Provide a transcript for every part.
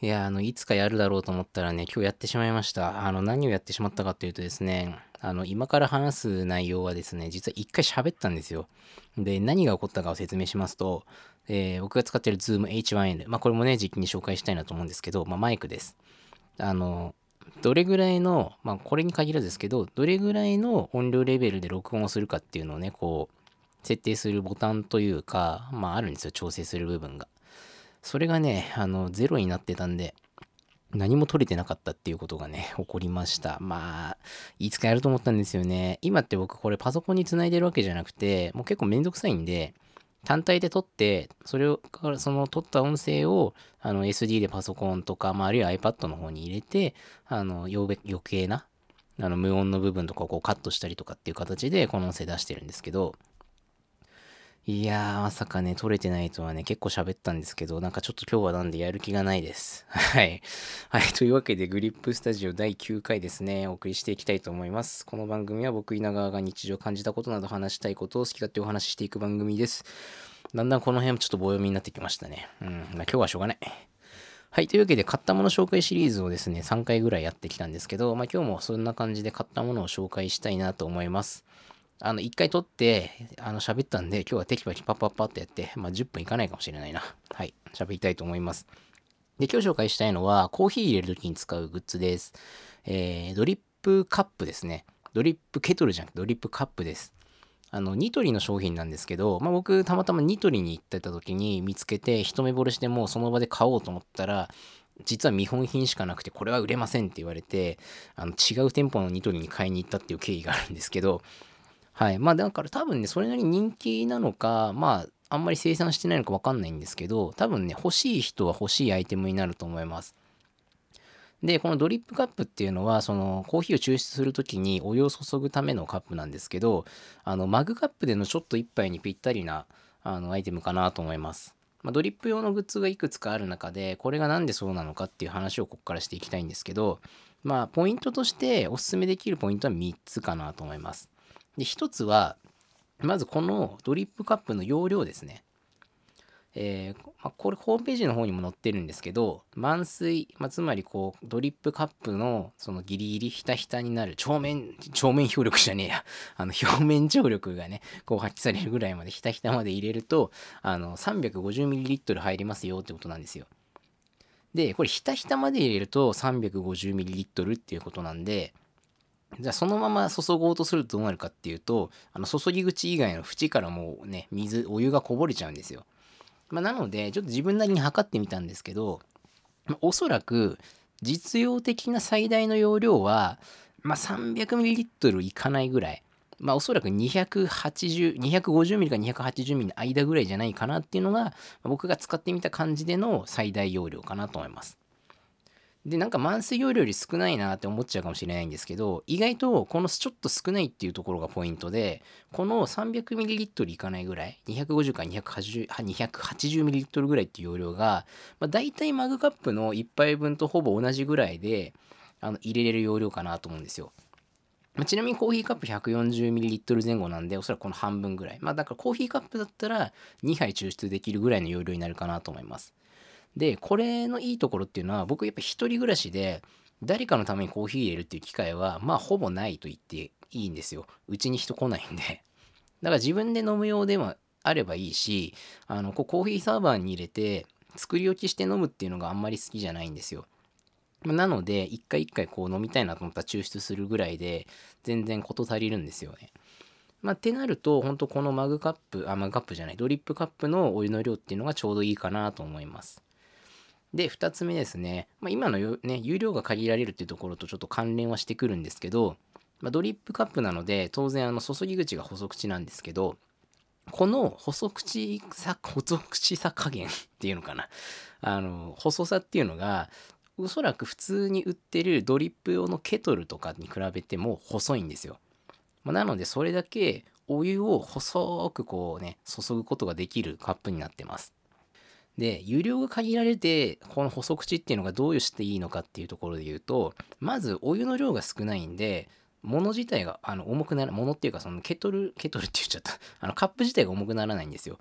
いや、あの、いつかやるだろうと思ったらね、今日やってしまいました。あの、何をやってしまったかというとですね、あの、今から話す内容はですね、実は一回喋ったんですよ。で、何が起こったかを説明しますと、えー僕が使ってる Zoom H1N、まあ、これもね、実機に紹介したいなと思うんですけど、まあ、マイクです。あの、どれぐらいの、まあ、これに限らずですけど、どれぐらいの音量レベルで録音をするかっていうのをね、こう、設定するボタンというか、まあ、あるんですよ、調整する部分が。それがね、あの、ゼロになってたんで、何も取れてなかったっていうことがね、起こりました。まあ、いつかやると思ったんですよね。今って僕これパソコンにつないでるわけじゃなくて、もう結構めんどくさいんで、単体で撮って、それを、その撮った音声を、あの SD でパソコンとか、まあ、あるいは iPad の方に入れて、あの、余計な、あの、無音の部分とかをこうカットしたりとかっていう形で、この音声出してるんですけど、いやー、まさかね、撮れてないとはね、結構喋ったんですけど、なんかちょっと今日はなんでやる気がないです。はい。はい。というわけで、グリップスタジオ第9回ですね、お送りしていきたいと思います。この番組は僕、稲川が日常感じたことなど話したいことを好き勝手お話ししていく番組です。だんだんこの辺もちょっと棒読みになってきましたね。うん。まあ今日はしょうがない。はい。というわけで、買ったもの紹介シリーズをですね、3回ぐらいやってきたんですけど、まあ今日もそんな感じで買ったものを紹介したいなと思います。あの、一回撮って、あの、喋ったんで、今日はテキパキパッパッパってやって、まあ、10分いかないかもしれないな。はい。喋りたいと思います。で、今日紹介したいのは、コーヒー入れるときに使うグッズです。えー、ドリップカップですね。ドリップケトルじゃなくて、ドリップカップです。あの、ニトリの商品なんですけど、まあ、僕、たまたまニトリに行ってた時に見つけて、一目惚れしてもうその場で買おうと思ったら、実は見本品しかなくて、これは売れませんって言われて、あの違う店舗のニトリに買いに行ったっていう経緯があるんですけど、はい。まあだから多分ね、それなりに人気なのか、まあ、あんまり生産してないのかわかんないんですけど、多分ね、欲しい人は欲しいアイテムになると思います。で、このドリップカップっていうのは、そのコーヒーを抽出するときにお湯を注ぐためのカップなんですけど、あの、マグカップでのちょっと一杯にぴったりなあのアイテムかなと思います。まあ、ドリップ用のグッズがいくつかある中で、これがなんでそうなのかっていう話をここからしていきたいんですけど、まあ、ポイントとしておすすめできるポイントは3つかなと思います。で、1つは、まずこのドリップカップの容量ですね。えーまあ、これホームページの方にも載ってるんですけど、満水、まあ、つまりこう、ドリップカップのそのギリギリひたひたになる、表面、表面表力じゃねえや、あの表面張力がね、こう発揮されるぐらいまでひたひたまで入れると、あの、350ml 入りますよってことなんですよ。で、これひたひたまで入れると 350ml っていうことなんで、じゃあそのまま注ごうとするとどうなるかっていうと、あの注ぎ口以外の縁からもうね、水、お湯がこぼれちゃうんですよ。まあ、なので、ちょっと自分なりに測ってみたんですけど、まあおそらく実用的な最大の容量は、まあ、300ml いかないぐらい。まあ、おそらく280、250ml か 280ml の間ぐらいじゃないかなっていうのが、僕が使ってみた感じでの最大容量かなと思います。で、なんか満水容量より少ないなって思っちゃうかもしれないんですけど、意外とこのちょっと少ないっていうところがポイントで、この 300ml いかないぐらい、250から 280, 280ml ぐらいっていう容量が、まあ、大体マグカップの1杯分とほぼ同じぐらいであの入れれる容量かなと思うんですよ。まちなみにコーヒーカップ 140ml 前後なんで、おそらくこの半分ぐらい。まあだからコーヒーカップだったら2杯抽出できるぐらいの容量になるかなと思います。で、これのいいところっていうのは、僕やっぱ一人暮らしで、誰かのためにコーヒー入れるっていう機会は、まあほぼないと言っていいんですよ。うちに人来ないんで。だから自分で飲む用でもあればいいし、あの、こうコーヒーサーバーに入れて、作り置きして飲むっていうのがあんまり好きじゃないんですよ。なので、一回一回こう飲みたいなと思ったら抽出するぐらいで、全然事足りるんですよね。まあ、ってなると、本当このマグカップ、あ、マグカップじゃない、ドリップカップのお湯の量っていうのがちょうどいいかなと思います。で、2つ目ですね。まあ、今のね、有料が限られるっていうところとちょっと関連はしてくるんですけど、まあ、ドリップカップなので、当然あの注ぎ口が細口なんですけど、この細口さ、細口さ加減 っていうのかな。あの、細さっていうのが、おそらく普通に売ってるドリップ用のケトルとかに比べても細いんですよ。まあなので、それだけお湯を細くこうね、注ぐことができるカップになってます。で、有料が限られて、この細口っていうのがどうしていいのかっていうところで言うと、まずお湯の量が少ないんで、物自体があの重くなら物っていうかそのケトルケトルって言っちゃった あのカップ自体が重くならないんですよ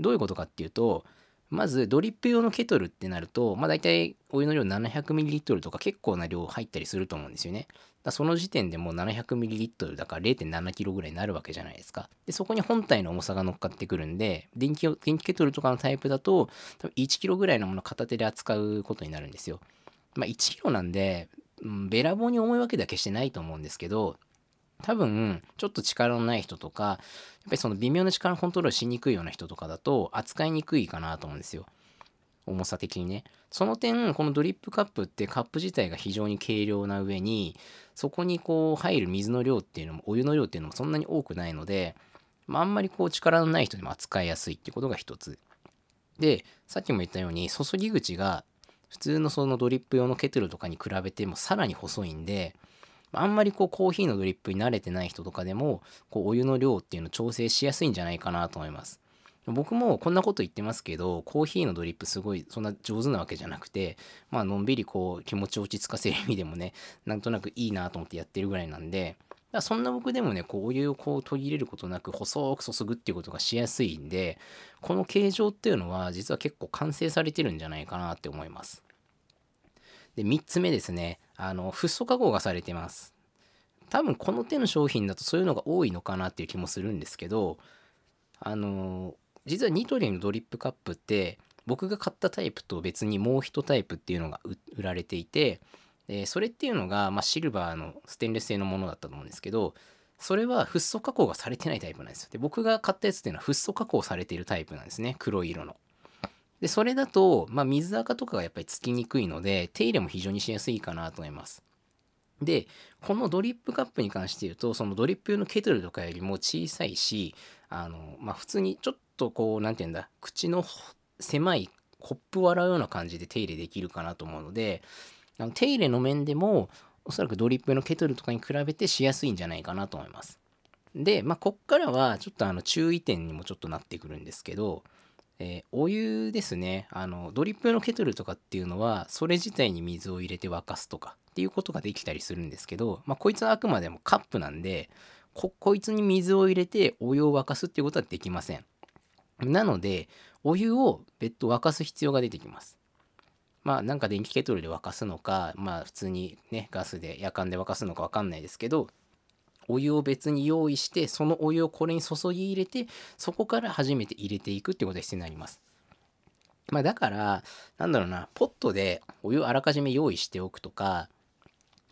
どういうことかっていうとまずドリップ用のケトルってなると、まあ、大体お湯の量 700ml とか結構な量入ったりすると思うんですよね。だその時点でもう 700ml だから 0.7kg ぐらいになるわけじゃないですか。でそこに本体の重さが乗っかってくるんで電気電気ケトルとかのタイプだと多分 1kg ぐらいのものを片手で扱うことになるんですよ。まあ、1kg なんで、うん、べらぼうに重いわけだけしてないと思うんですけど多分ちょっと力のない人とかやっぱりその微妙な力のコントロールしにくいような人とかだと扱いにくいかなと思うんですよ重さ的にねその点このドリップカップってカップ自体が非常に軽量な上にそこにこう入る水の量っていうのもお湯の量っていうのもそんなに多くないので、まあ、あんまりこう力のない人にも扱いやすいっていうことが一つでさっきも言ったように注ぎ口が普通のそのドリップ用のケトルとかに比べてもさらに細いんであんまりこうコーヒーのドリップに慣れてない人とかでもこうお湯の量っていうのを調整しやすいんじゃないかなと思います。僕もこんなこと言ってますけどコーヒーのドリップすごいそんな上手なわけじゃなくてまあのんびりこう気持ちを落ち着かせる意味でもねなんとなくいいなと思ってやってるぐらいなんでだそんな僕でもねこうお湯をこう途切れることなく細く注ぐっていうことがしやすいんでこの形状っていうのは実は結構完成されてるんじゃないかなって思います。で3つ目ですねあのフッ素加工がされてます多分この手の商品だとそういうのが多いのかなっていう気もするんですけどあの実はニトリのドリップカップって僕が買ったタイプと別にもう1タイプっていうのが売られていてでそれっていうのが、まあ、シルバーのステンレス製のものだったと思うんですけどそれはフッ素加工がされてないタイプなんですよ。で僕が買ったやつっていうのはフッ素加工されているタイプなんですね。黒い色の。でそれだと、まあ、水垢とかがやっぱりつきにくいので手入れも非常にしやすいかなと思います。でこのドリップカップに関して言うとそのドリップ用のケトルとかよりも小さいしあのまあ普通にちょっとこう何て言うんだ？口の狭いコップを洗うような感じで手入れできるかなと思うのであの手入れの面でもおそらくドリップのケトルとかに比べてしやすいんじゃないかなと思います。で、まあ、こっからはちょっとあの注意点にもちょっとなってくるんですけど、えー、お湯ですね。あのドリップのケトルとかっていうのはそれ自体に水を入れて沸かすとかっていうことができたりするんですけど、まあ、こいつはあくまでもカップなんでここいつに水を入れてお湯を沸かすっていうことはできません。なのでお湯を別途沸かす必要が出てきますまあなんか電気ケトルで沸かすのかまあ普通にねガスで夜間で沸かすのか分かんないですけどお湯を別に用意してそのお湯をこれに注ぎ入れてそこから初めて入れていくってことが必要になります。まあだからなんだろうなポットでお湯をあらかじめ用意しておくとか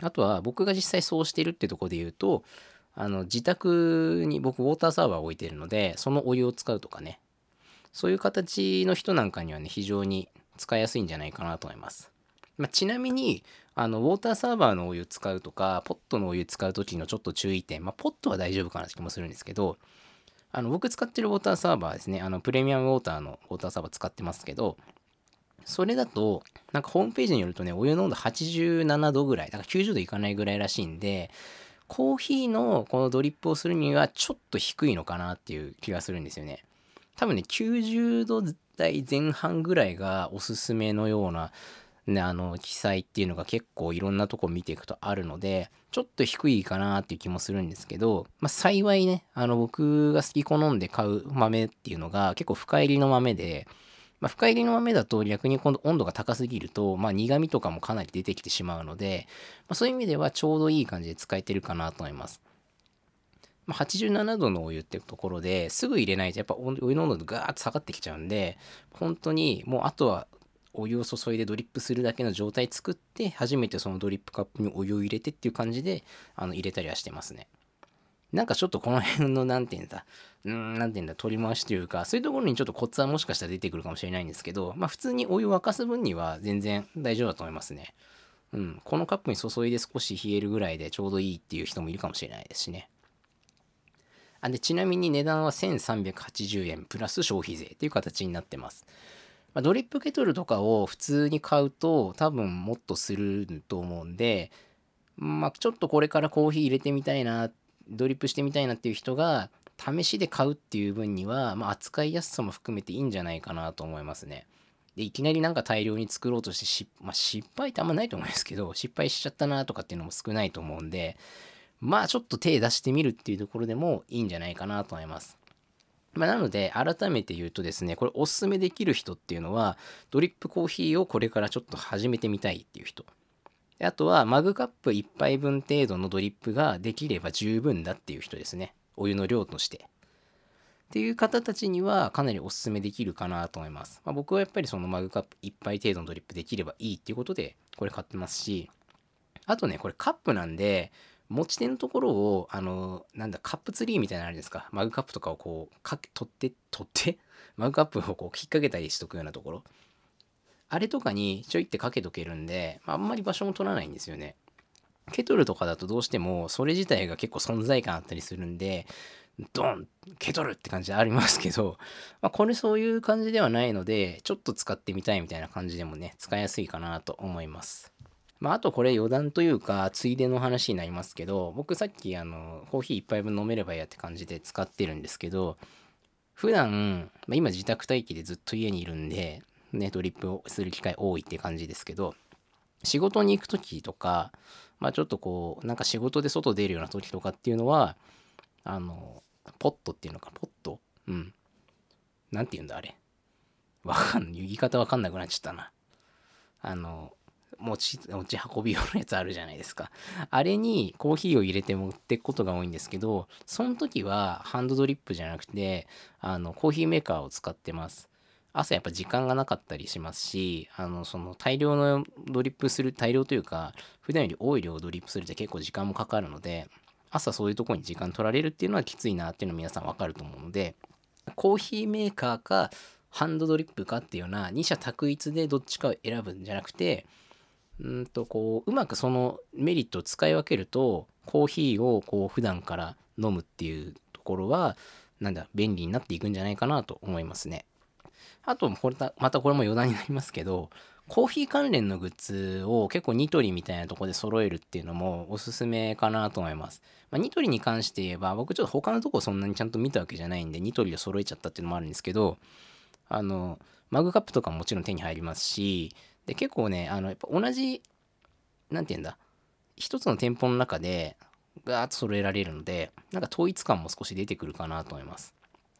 あとは僕が実際そうしてるってとこで言うとあの自宅に僕ウォーターサーバーを置いてるのでそのお湯を使うとかねそういう形の人なんかにはね非常に使いやすいんじゃないかなと思います。まあ、ちなみにあのウォーターサーバーのお湯使うとかポットのお湯使う時のちょっと注意点、まあ、ポットは大丈夫かなって気もするんですけどあの僕使ってるウォーターサーバーですねあのプレミアムウォーターのウォーターサーバー使ってますけどそれだとなんかホームページによるとねお湯の温度87度ぐらいだから90度いかないぐらいらしいんでコーヒーのこのドリップをするにはちょっと低いのかなっていう気がするんですよね多分ね90度台前半ぐらいがおすすめのようなね、あの記載っていうのが結構いろんなとこ見ていくとあるのでちょっと低いかなっていう気もするんですけど、まあ、幸いねあの僕が好き好んで買う豆っていうのが結構深入りの豆で、まあ、深入りの豆だと逆に今度温度が高すぎると、まあ、苦味とかもかなり出てきてしまうので、まあ、そういう意味ではちょうどいい感じで使えてるかなと思います。まあ、87度のお湯ってところですぐ入れないとやっぱお湯の温度がガーッと下がってきちゃうんで本当にもうあとはお湯を注いでドリップするだけの状態作って初めてそのドリップカップにお湯を入れてっていう感じであの入れたりはしてますね。なんかちょっとこの辺の何て言うんだ、うん、何て言うんだ、取り回しというか、そういうところにちょっとコツはもしかしたら出てくるかもしれないんですけど、まあ普通にお湯を沸かす分には全然大丈夫だと思いますね。うん、このカップに注いで少し冷えるぐらいでちょうどいいっていう人もいるかもしれないですしね。あでちなみに値段は1380円プラス消費税っていう形になってます。まあ、ドリップケトルとかを普通に買うと多分もっとすると思うんで、まあ、ちょっとこれからコーヒー入れてみたいなドリップしてみたいなっていう人が試しで買うっていう分には、まあ、扱いやすさも含めていいんじゃないかなと思いますね。でいきなりなんか大量に作ろうとしてし、まあ、失敗ってあんまないと思うんですけど失敗しちゃったなとかっていうのも少ないと思うんでまあちょっと手出してみるっていうところでもいいんじゃないかなと思います。まあ、なので、改めて言うとですね、これおすすめできる人っていうのは、ドリップコーヒーをこれからちょっと始めてみたいっていう人。あとは、マグカップ1杯分程度のドリップができれば十分だっていう人ですね。お湯の量として。っていう方たちにはかなりおすすめできるかなと思います。まあ、僕はやっぱりそのマグカップ1杯程度のドリップできればいいっていうことで、これ買ってますし、あとね、これカップなんで、持ち手のところを、あの、なんだ、カップツリーみたいなのあるんですか。マグカップとかをこう、か、取って、取ってマグカップをこう、引っ掛けたりしとくようなところ。あれとかにちょいってかけとけるんで、あ、あんまり場所も取らないんですよね。ケトルとかだとどうしてもそれ自体が結構存在感あったりするんで、ドンケトルって感じでありますけど、まあ、これそういう感じではないので、ちょっと使ってみたいみたいな感じでもね、使いやすいかなと思います。まあ、あとこれ余談というか、ついでの話になりますけど、僕さっきあの、コーヒー1杯分飲めればいいやって感じで使ってるんですけど、普段、まあ、今自宅待機でずっと家にいるんで、ね、ドリップをする機会多いって感じですけど、仕事に行く時とか、まあちょっとこう、なんか仕事で外出るような時とかっていうのは、あの、ポットっていうのか、ポット？うん。なんて言うんだ、あれ。わかんない。言い方わかんなくなっちゃったな。あの、持ち、持ち運び用のやつあるじゃないですか。あれにコーヒーを入れて持ってくことが多いんですけど、その時はハンドドリップじゃなくて、あの、コーヒーメーカーを使ってます。朝やっぱ時間がなかったりしますし、あの、その大量のドリップする、大量というか、普段より多い量をドリップするって結構時間もかかるので、朝そういうとこに時間取られるっていうのはきついなっていうのは皆さんわかると思うので、コーヒーメーカーかハンドドリップかっていうような二者択一でどっちかを選ぶんじゃなくて、うんとこううまくそのメリットを使い分けるとコーヒーをこう普段から飲むっていうところはなんだ便利になっていくんじゃないかなと思いますね。あとこれまたこれも余談になりますけどコーヒー関連のグッズを結構ニトリみたいなとこで揃えるっていうのもおすすめかなと思います。まあ、ニトリに関して言えば僕ちょっと他のとこそんなにちゃんと見たわけじゃないんでニトリで揃えちゃったっていうのもあるんですけどあのマグカップとかももちろん手に入りますしで、結構ね、あの、やっぱ同じ、なんて言うんだ、一つの店舗の中で、ガーッと揃えられるので、なんか統一感も少し出てくるかなと思います。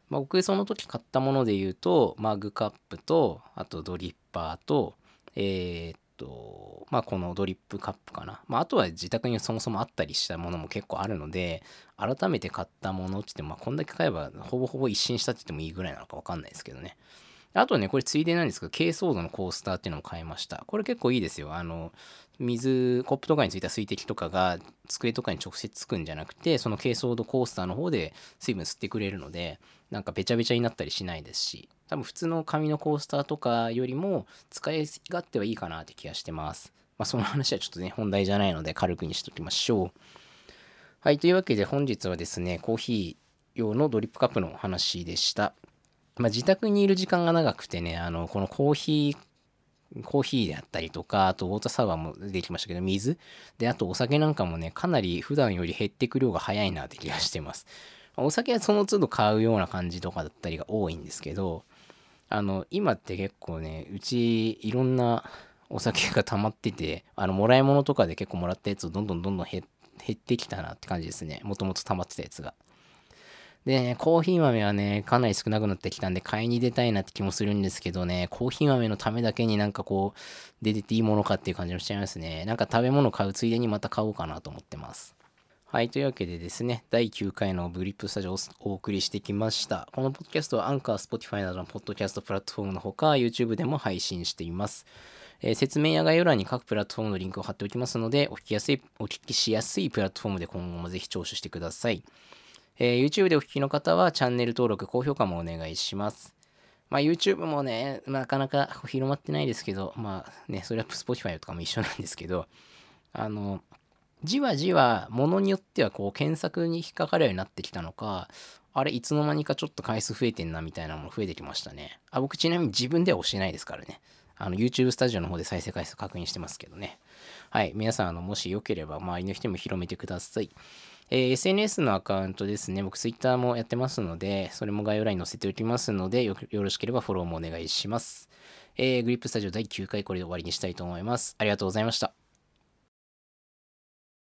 まあ、僕その時買ったもので言うと、マグカップと、あとドリッパーと、えー、っと、まあこのドリップカップかな。まああとは自宅にそもそもあったりしたものも結構あるので、改めて買ったものって言っても、まあこんだけ買えばほぼほぼ一新したって言ってもいいぐらいなのかわかんないですけどね。あとね、これついでなんですけど、珪藻土のコースターっていうのも買いました。これ結構いいですよ。あの、水、コップとかについた水滴とかが机とかに直接つくんじゃなくて、その珪藻土コースターの方で水分吸ってくれるので、なんかべちゃべちゃになったりしないですし、多分普通の紙のコースターとかよりも使い勝手はいいかなって気がしてます。まあその話はちょっとね、本題じゃないので軽くにしときましょう。はい、というわけで本日はですね、コーヒー用のドリップカップの話でした。まあ、自宅にいる時間が長くてね、あの、このコーヒー、コーヒーであったりとか、あとウォーターサーバーも出てきましたけど、水で、あとお酒なんかもね、かなり普段より減ってく量が早いなって気がしてます。お酒はその都度買うような感じとかだったりが多いんですけど、あの、今って結構ね、うちいろんなお酒が溜まってて、あの、もらい物とかで結構もらったやつをどんどんどんどん減ってきたなって感じですね。もともと溜まってたやつが。でね、コーヒー豆はね、かなり少なくなってきたんで、買いに出たいなって気もするんですけどね、コーヒー豆のためだけになんかこう、出てていいものかっていう感じもしちゃいますね。なんか食べ物買うついでにまた買おうかなと思ってます。はい。というわけでですね、第9回のブリップスタジオをお送りしてきました。このポッドキャストは Anchor、Spotify などのポッドキャストプラットフォームのほか、YouTube でも配信しています。えー、説明や概要欄に各プラットフォームのリンクを貼っておきますので、お聞きやすい、お聞きしやすいプラットフォームで今後もぜひ聴取してください。えー、YouTube でお聞きの方はチャンネル登録、高評価もお願いします。まあ、YouTube もね、なかなか広まってないですけど、まあね、それは Spotify とかも一緒なんですけど、あの、じわじわ、ものによってはこう検索に引っかかるようになってきたのか、あれ、いつの間にかちょっと回数増えてんなみたいなもの増えてきましたね。あ、僕ちなみに自分では押してないですからね。あの、YouTube スタジオの方で再生回数確認してますけどね。はい。皆さん、あの、もしよければ、周りの人にも広めてください。えー、SNS のアカウントですね。僕 Twitter もやってますので、それも概要欄に載せておきますのでよ、ろしければフォローもお願いします。えー、グリップスタジオ第9回これで終わりにしたいと思います。ありがとうございました。